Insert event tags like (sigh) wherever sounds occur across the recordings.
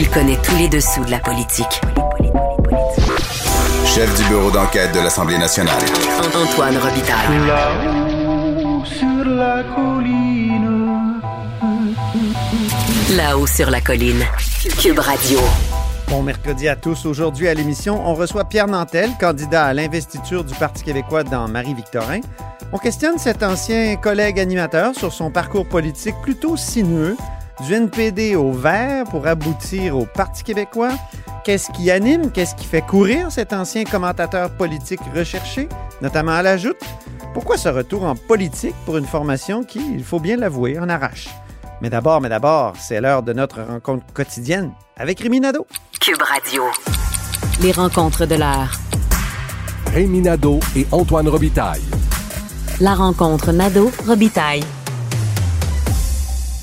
Il connaît tous les dessous de la politique. Chef du bureau d'enquête de l'Assemblée nationale. Antoine Robitaille. Là-haut sur la colline. Là-haut sur la colline. Cube Radio. Bon mercredi à tous. Aujourd'hui à l'émission, on reçoit Pierre Nantel, candidat à l'investiture du Parti québécois dans Marie-Victorin. On questionne cet ancien collègue animateur sur son parcours politique plutôt sinueux, du NPD au vert pour aboutir au Parti québécois. Qu'est-ce qui anime, qu'est-ce qui fait courir cet ancien commentateur politique recherché, notamment à la joute? Pourquoi ce retour en politique pour une formation qui, il faut bien l'avouer, en arrache? Mais d'abord, mais d'abord, c'est l'heure de notre rencontre quotidienne avec Rémi Nadeau. Cube Radio. Les rencontres de l'heure. Rémi Nadeau et Antoine Robitaille. La rencontre Nadeau-Robitaille.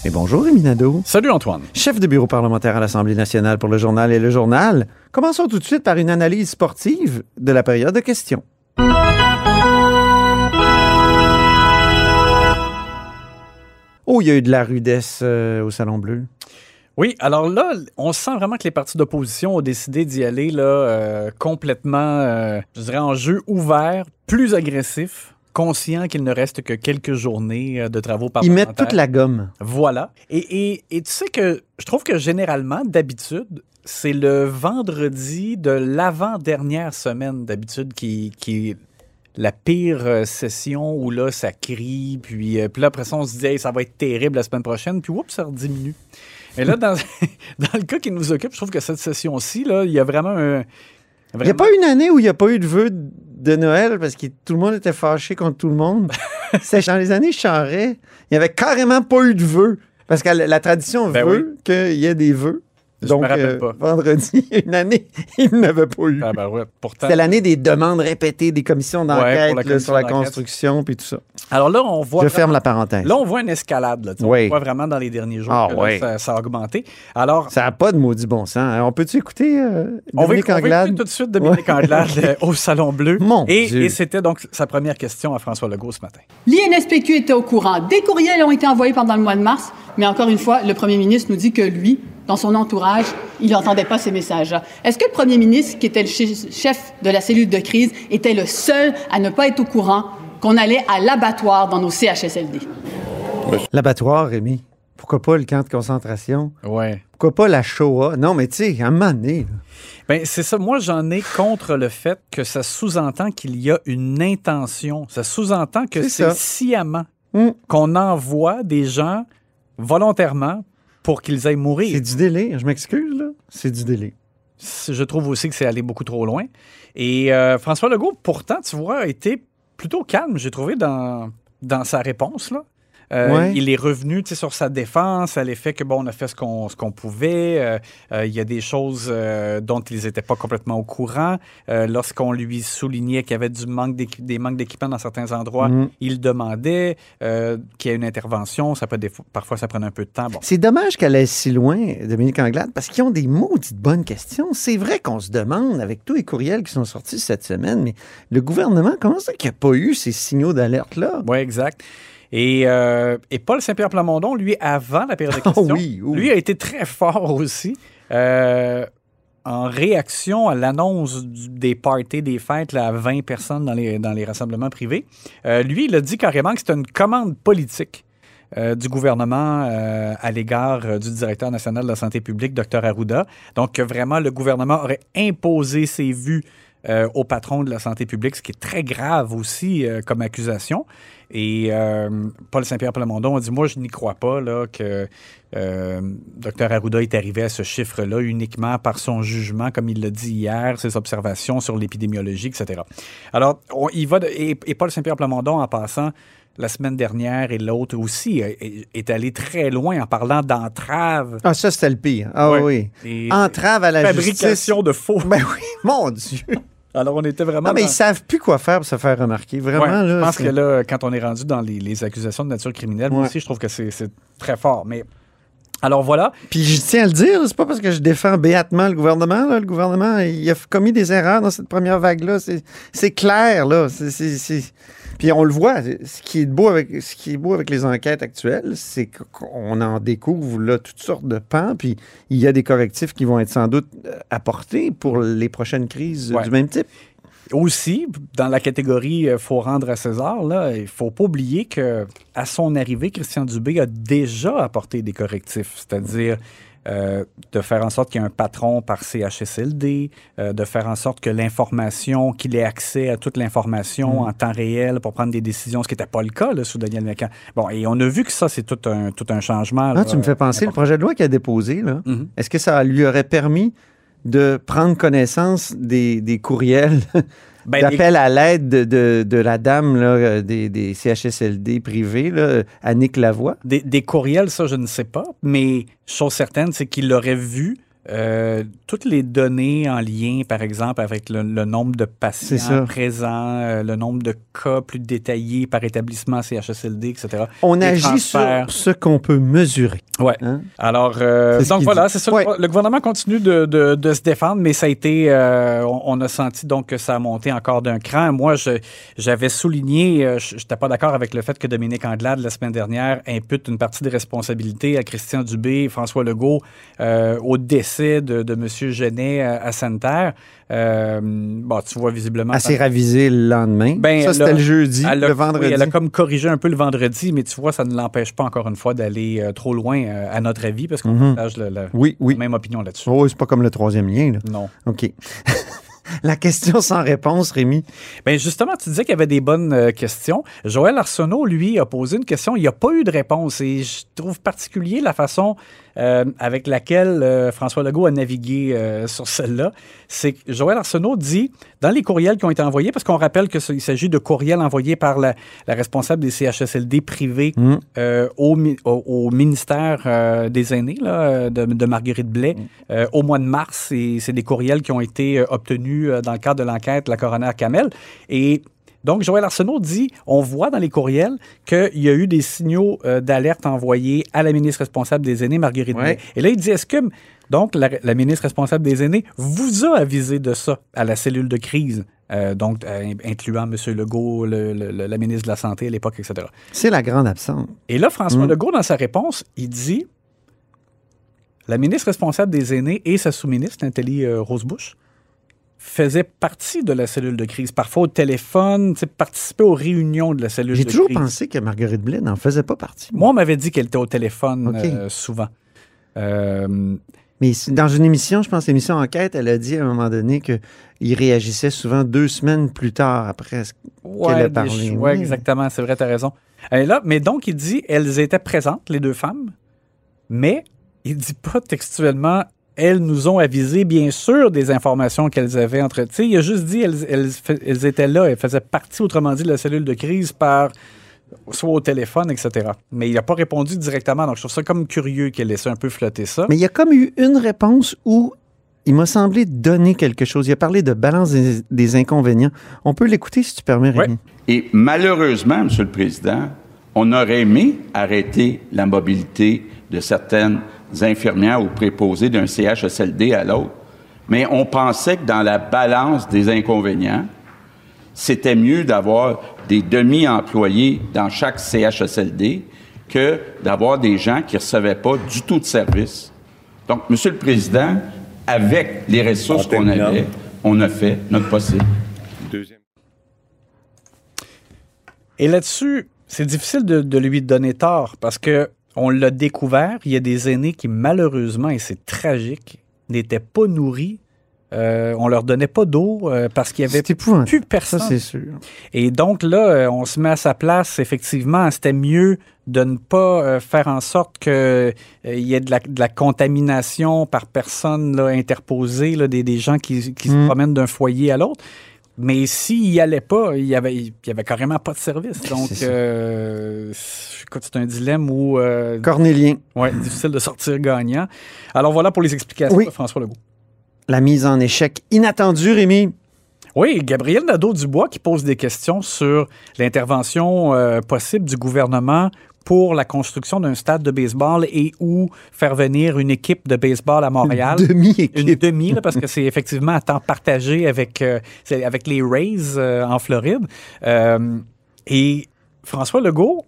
Et bonjour Rémi Nadeau. Salut Antoine. Chef de bureau parlementaire à l'Assemblée nationale pour le journal et le journal. Commençons tout de suite par une analyse sportive de la période de questions. Oh, il y a eu de la rudesse euh, au Salon Bleu. Oui, alors là, on sent vraiment que les partis d'opposition ont décidé d'y aller là, euh, complètement, euh, je dirais, en jeu ouvert, plus agressif, conscient qu'il ne reste que quelques journées euh, de travaux Ils parlementaires. mettent toute la gomme. Voilà. Et, et- et tu sais que je trouve que généralement, d'habitude, c'est le vendredi de l'avant-dernière semaine, d'habitude, qui, qui est la pire euh, session où là, ça crie. Puis, euh, puis là, après ça, on se dit, Hey, ça va être terrible la semaine prochaine. Puis, oups, ça rediminue. Et là, dans, (laughs) dans le cas qui nous occupe, je trouve que cette session-ci, là, il y a vraiment un. Il n'y a pas une année où il n'y a pas eu de vœux de Noël parce que tout le monde était fâché contre tout le monde. (laughs) C'est dans les années Charret, il n'y avait carrément pas eu de vœux. Parce que la, la tradition Ben veut qu'il y ait des vœux. Je Donc, me rappelle euh, pas. vendredi, (laughs) une année, il n'avait pas eu. Ah, ben ouais, pourtant. C'était l'année des demandes répétées des commissions d'enquête la sur la construction puis tout ça. Alors là, on voit. Je vraiment- ferme la parenthèse. Là, on voit une escalade. Là. Oui. On voit vraiment dans les derniers jours Ah, que là, oui. ça, ça a augmenté. Alors, Ça n'a pas de maudit bon sens. hein. On peut-tu écouter euh, on va, Dominique on va Anglade? écouter tout de suite Dominique Ouais. Anglade (laughs) euh, au Salon Bleu. Mon et Dieu. et c'était donc sa première question à François Legault ce matin. L'INSPQ était au courant. Des courriels ont été envoyés pendant le mois de mars, mais encore une fois, le premier ministre nous dit que lui, dans son entourage, il n'entendait pas ces messages-là. Est-ce que le premier ministre, qui était le chef de la cellule de crise, était le seul à ne pas être au courant qu'on allait à l'abattoir dans nos CHSLD? L'abattoir, Rémi. Pourquoi pas le camp de concentration? Ouais. Pourquoi pas la Shoah? Non, mais tu sais, à un moment donné, là. Ben, c'est ça. Moi, j'en ai contre le fait que ça sous-entend qu'il y a une intention. Ça sous-entend que C'est sciemment Mm. qu'on envoie des gens volontairement pour qu'ils aillent mourir. C'est du délai. Je m'excuse, là. C'est du délai. Je trouve aussi que c'est allé beaucoup trop loin. Et euh, François Legault, pourtant, tu vois, a été plutôt calme, j'ai trouvé, dans, dans sa réponse. Là. Euh, Ouais. Il est revenu sur sa défense, à l'effet que, bon, on a fait ce qu'on pouvait. Euh, euh, il y a des choses dont ils n'étaient pas complètement au courant. Lorsqu'on lui soulignait qu'il y avait du manque des manques d'équipement dans certains endroits, Mhm. il demandait qu'il y ait une intervention. Ça peut des fois- parfois, ça prenait un peu de temps. Bon. C'est dommage qu'elle aille si loin, Dominique Anglade, parce qu'ils ont des maudites bonnes questions. C'est vrai qu'on se demande, avec tous les courriels qui sont sortis cette semaine, mais le gouvernement, comment ça qu'il n'y a pas eu ces signaux d'alerte-là? Oui, exact. Et, euh, et Paul Saint-Pierre Plamondon, lui, avant la période de (laughs) Ah questions, oui, oui. lui a été très fort aussi. euh, en réaction à l'annonce des parties, des fêtes là, à 20 personnes dans les, dans les rassemblements privés, euh, lui, il a dit carrément que c'était une commande politique euh, du gouvernement euh, à l'égard du directeur national de la santé publique, Dr Arruda. Donc, vraiment, le gouvernement aurait imposé ses vues euh, au patron de la santé publique, ce qui est très grave aussi euh, comme accusation. Et euh, Paul Saint-Pierre Plamondon a dit Moi, je n'y crois pas là, que Dr Arruda est arrivé à ce chiffre-là uniquement par son jugement, comme il l'a dit hier, ses observations sur l'épidémiologie, etc. Alors, on, il va de- et, et Paul Saint-Pierre Plamondon, en passant, la semaine dernière et l'autre aussi est, allé très loin en parlant d'entrave. Ah, ça, c'était le pire. Ah oui. Et- Entrave à la fabrication de faux. Ben oui, mon Dieu. Alors, on était vraiment. Non, mais dans- ils savent plus quoi faire pour se faire remarquer. Vraiment, Ouais, là. je pense que là, quand on est rendu dans les, les accusations de nature criminelle, moi aussi, je trouve que c'est très fort. Mais alors voilà. Puis je tiens à le dire, c'est pas parce que je défends béatement le gouvernement. Là. Le gouvernement, il a commis des erreurs dans cette première vague-là. C'est- C'est clair, là. C'est- Puis on le voit. Ce qui est beau avec, ce qui est beau avec les enquêtes actuelles, c'est qu'on en découvre là, toutes sortes de pans. Puis il y a des correctifs qui vont être sans doute euh, apportés pour les prochaines crises Ouais. du même type. Aussi, dans la catégorie euh, faut rendre à César, là, il faut pas oublier que à son arrivée, Christian Dubé a déjà apporté des correctifs, c'est-à-dire euh, de faire en sorte qu'il y ait un patron par CHSLD, euh, de faire en sorte que l'information, qu'il ait accès à toute l'information en temps réel pour prendre des décisions, ce qui n'était pas le cas là, sous Daniel Mécan. Bon, et on a vu que ça, c'est tout un, tout un changement. Ah, là, tu me fais penser, le projet de loi qu'il a déposé, là, Mhm. est-ce que ça lui aurait permis de prendre connaissance des, des courriels Ben, d'appel à l'aide de, de- de la dame là, euh, des, des CHSLD privés, là, Annick Lavoie? Des, des courriels, ça, je ne sais pas, mais chose certaine, c'est qu'il aurait vu euh, toutes les données en lien, par exemple, avec le, le nombre de patients présents, euh, le nombre de cas plus détaillés par établissement CHSLD, etc. On agit transferts. sur ce qu'on peut mesurer. Ouais. hein? Alors, euh, donc voilà, c'est ça. Ouais. Le gouvernement continue de, de- de se défendre, mais ça a été, on, on a senti donc que ça a monté encore d'un cran. Moi, j'avais souligné, je n'étais pas d'accord avec le fait que Dominique Anglade, la semaine dernière, impute une partie des responsabilités à Christian Dubé, François Legault, au décès de, de M. Genet à, à Santerre. Euh, bon, tu vois visiblement... Elle s'est ravisée le lendemain. Ben, ça, c'était le jeudi, a- le vendredi. oui, elle a comme corrigé un peu le vendredi, mais tu vois, ça ne l'empêche pas encore une fois d'aller euh, trop loin, euh, à notre avis, parce qu'on Mhm. partage Oui, oui. la même opinion là-dessus. Oh, c'est pas comme le troisième lien. Là. Non. OK. (laughs) la question sans réponse, Rémi. Bien, justement, tu disais qu'il y avait des bonnes euh, questions. Joël Arsenault, lui, a posé une question. Il n'y a pas eu de réponse. Et je trouve particulier la façon euh, avec laquelle euh, François Legault a navigué euh, sur celle-là. C'est que Joël Arsenault dit, dans les courriels qui ont été envoyés, parce qu'on rappelle qu'il s'agit de courriels envoyés par la, la responsable des CHSLD privés Mm. au, mi- au- au ministère des aînés là, de, de Marguerite Blais euh, au mois de mars. Et c'est des courriels qui ont été obtenus dans le cadre de l'enquête de la coroner Kamel. Et donc, Joël Arsenault dit on voit dans les courriels qu'il y a eu des signaux euh, d'alerte envoyés à la ministre responsable des aînés, Marguerite Ouais. Et là, il dit est-ce que, donc, la, la ministre responsable des aînés vous a avisé de ça à la cellule de crise euh, donc, euh, incluant M. Legault, le- le- le- la ministre de la Santé à l'époque, etc. C'est la grande absente. Et là, François Mm. Legault, dans sa réponse, il dit la ministre responsable des aînés et sa sous-ministre, Nathalie Rosebush, faisaient partie de la cellule de crise. Parfois au téléphone, tu sais, participaient aux réunions de la cellule de J'ai crise. toujours pensé que Marguerite Blais n'en faisait pas partie. Moi, on m'avait dit qu'elle était au téléphone euh, souvent. Euh, Mais dans une émission, je pense, l'émission Enquête, elle a dit à un moment donné qu'il réagissait souvent deux semaines plus tard après. ce- ouais, Qu'elle a parlé, oui. ouais, exactement, c'est vrai, tu as raison. Là, mais donc, il dit elles étaient présentes, les deux femmes, mais il dit pas textuellement elles nous ont avisé, bien sûr, des informations qu'elles avaient entre. Tu sais, il a juste dit elles, elles, elles étaient là, elles faisaient partie, autrement dit, de la cellule de crise par soit au téléphone, etc. Mais il n'a pas répondu directement, donc je trouve ça comme curieux qu'il ait laissé un peu flotter ça. Mais il y a comme eu une réponse où il m'a semblé donner quelque chose. Il a parlé de balance des, des inconvénients. On peut l'écouter si tu permets, Rémi. Et malheureusement, Monsieur le Président, on aurait aimé arrêter la mobilité de certaines infirmières ou préposées d'un CHSLD à l'autre, mais on pensait que dans la balance des inconvénients, c'était mieux d'avoir des demi-employés dans chaque CHSLD que d'avoir des gens qui ne recevaient pas du tout de service. Donc, Monsieur le Président, avec les ressources qu'on avait, on a fait notre possible. Et là-dessus, c'est difficile de, de lui donner tort parce que on l'a découvert. Il y a des aînés qui, malheureusement, et c'est tragique, n'étaient pas nourris. Euh, on leur donnait pas d'eau euh, parce qu'il y avait plus Ça, personne. c'est sûr. Et donc là, euh, on se met à sa place. Effectivement, c'était mieux de ne pas faire en sorte qu'il y ait de la, de la contamination par personne là, interposée, là, des, des gens qui, qui se Mm. promènent d'un foyer à l'autre. Mais s'il n'y allait pas, il n'y avait, il y avait carrément pas de service. (laughs) Donc, euh, c'est un dilemme où euh, Cornélien, ouais, difficile de sortir gagnant. Alors voilà pour les explications Oui. de François Legault. la mise en échec inattendue, Rémi. Oui, Gabriel Nadeau-Dubois qui pose des questions sur l'intervention euh, possible du gouvernement pour la construction d'un stade de baseball et ou faire venir une équipe de baseball à Montréal. Une Demi-équipe. demi, là, parce que c'est effectivement à temps partagé avec, euh, avec les Rays euh, en Floride. Euh, et François Legault,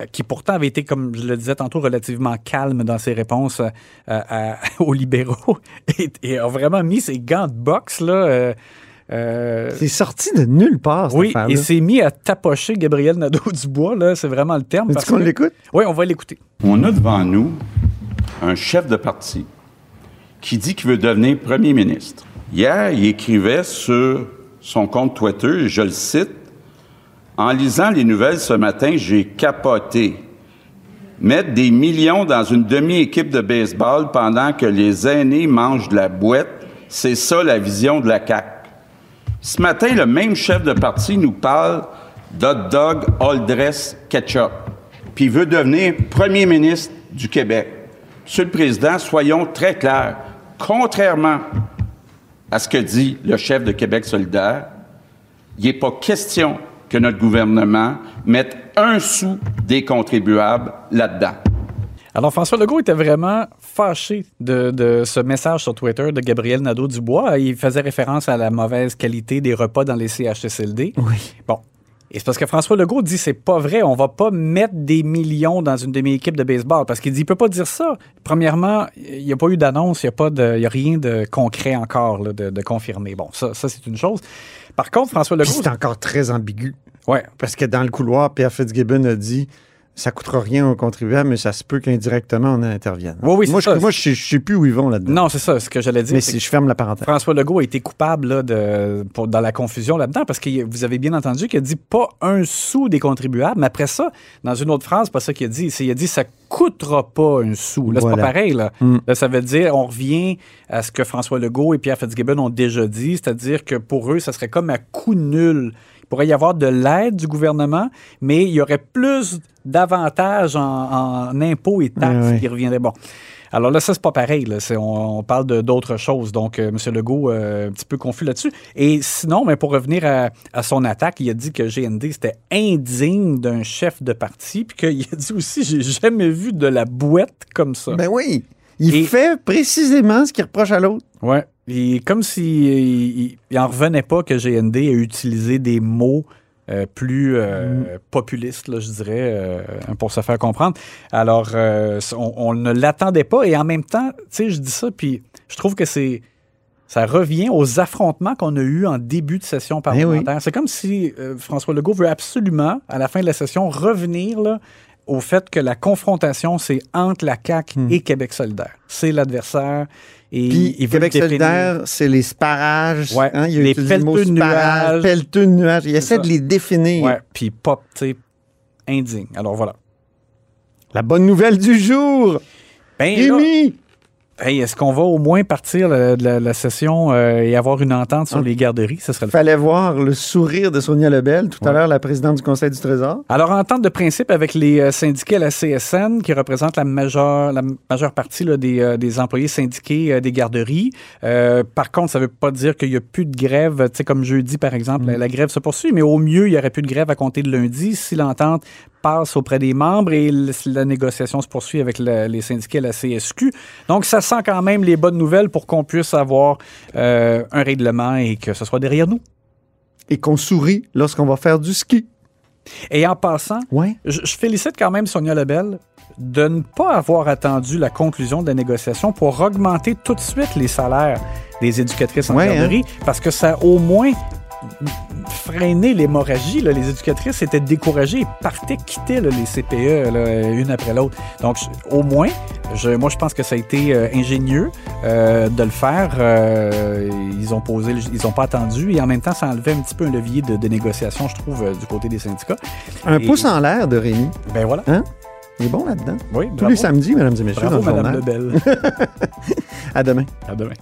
euh, qui pourtant avait été, comme je le disais tantôt, relativement calme dans ses réponses euh, à- (laughs) aux libéraux, (laughs) et, et a vraiment mis ses gants de boxe, là. euh, euh, C'est sorti de nulle part, cette oui, et s'est mis à tapocher Gabriel Nadeau-Dubois, (laughs) là, c'est vraiment le terme. Parce qu'on que- l'écoute? Oui, on va l'écouter. On a devant nous un chef de parti qui dit qu'il veut devenir premier ministre. Hier, il écrivait sur son compte Twitter, et je le cite, En lisant les nouvelles ce matin, j'ai capoté. Mettre des millions dans une demi-équipe de baseball pendant que les aînés mangent de la boîte, c'est ça la vision de la CAQ. Ce matin, le même chef de parti nous parle d'hot dog all dress ketchup, puis veut devenir premier ministre du Québec. Monsieur le Président, soyons très clairs. Contrairement à ce que dit le chef de Québec solidaire, il n'est pas question que notre gouvernement mette un sou des contribuables là-dedans. Alors, François Legault était vraiment fâché de, de ce message sur Twitter de Gabriel Nadeau-Dubois. Il faisait référence à la mauvaise qualité des repas dans les CHSLD. Oui. Bon. Et c'est parce que François Legault dit c'est pas vrai, on va pas mettre des millions dans une demi-équipe de baseball parce qu'il dit il peut pas dire ça. Premièrement, il n'y a pas eu d'annonce, il n'y a pas de, il y a rien de concret encore là, de, de confirmé. Bon, ça, ça c'est une chose. Par contre, François Legault, c'est encore très ambigu. ouais, Parce que dans le couloir, Pierre Fitzgibbon a dit ça coûtera rien aux contribuables, mais ça se peut qu'indirectement on intervienne. Oui, oui, moi, je, moi, je sais- plus où ils vont là-dedans. non, c'est ça, ce que j'allais dire. mais si je ferme la parenthèse. François Legault a été coupable là, de, pour- dans la confusion là-dedans parce que vous avez bien entendu qu'il a dit pas un sou des contribuables, mais après ça, dans une autre phrase, pas ça qu'il a dit, c'est il a dit ça coûtera pas un sou. Là, c'est pas pareil. Là. Mm. Là, ça veut dire, on revient à ce que François Legault et Pierre Fitzgibbon ont déjà dit, c'est-à-dire que pour eux, ça serait comme à coût nul. Il pourrait y avoir de l'aide du gouvernement, mais il y aurait plus d'avantages en, en impôts et taxes qui reviendraient. Bon. Alors là, ça, c'est pas pareil. Là. C'est- on, on parle de- d'autres choses. Donc, euh, M. Legault, euh, un petit peu confus là-dessus. Et sinon, mais pour revenir à, à son attaque, il a dit que GND, c'était indigne d'un chef de parti. Puis qu'il a dit aussi, j'ai jamais vu de la boîte comme ça. Ben oui. Il Et- fait précisément ce qu'il reproche à l'autre. Ouais. Et comme s'il il, il en revenait pas que GND ait utilisé des mots euh, plus euh, populistes, là, je dirais, euh, pour se faire comprendre. Alors, euh, on, on ne l'attendait pas. Et en même temps, tu sais, je dis ça, puis je trouve que c'est. Ça revient aux affrontements qu'on a eus en début de session parlementaire. C'est comme si François Legault veut absolument, à la fin de la session, revenir là, au fait que la confrontation, c'est entre la CAQ et Québec solidaire. C'est l'adversaire. Et Puis il veut Québec solidaire, c'est les sparages. Ouais. hein, il a Les pelleteux de nuages. pelleteux de nuages. Il essaie ça. de les définir. Ouais, puis pop, tu sais, indigne. Alors voilà. La bonne nouvelle du jour. Ben Rémi! Hey, est-ce qu'on va au moins partir de la, la session euh, et avoir une entente sur Ah. les garderies? Ce serait le Fallait voir le sourire de Sonia Lebel, tout à l'heure, la présidente du Conseil du Trésor. Alors, entente de principe avec les euh, syndiqués à la CSN, qui représentent la majeure, la majeure partie là, des, euh, des employés syndiqués euh, des garderies. Par contre, ça ne veut pas dire qu'il n'y a plus de grève. Tu sais, comme jeudi, par exemple, la, la grève se poursuit, mais au mieux, il n'y aurait plus de grève à compter de lundi si l'entente passe auprès des membres et la négociation se poursuit avec la- les syndiqués à la CSQ. Donc, ça sent quand même les bonnes nouvelles pour qu'on puisse avoir euh, un règlement et que ce soit derrière nous. Et qu'on sourit lorsqu'on va faire du ski. Et en passant, Ouais. Je, je félicite quand même Sonia Lebel de ne pas avoir attendu la conclusion de la négociation pour augmenter tout de suite les salaires des éducatrices en Ouais, garderie, parce que ça a au moins freiné l'hémorragie. Les éducatrices étaient découragées et partaient, quittaient là, les CPE là, une après l'autre. Donc, au moins, je, moi, je pense que ça a été euh, ingénieux euh, de le faire. Euh, ils ont posé, ils n'ont pas attendu et en même temps, ça enlevait un petit peu un levier de, de négociation, je trouve, du côté des syndicats. Un Et- pouce en l'air de Rémi. Ben voilà. Il est bon là-dedans. Oui, Tous bravo. les samedis, mesdames et messieurs, Bravo, dans le Madame journal. Lebel. (laughs) À demain. à demain.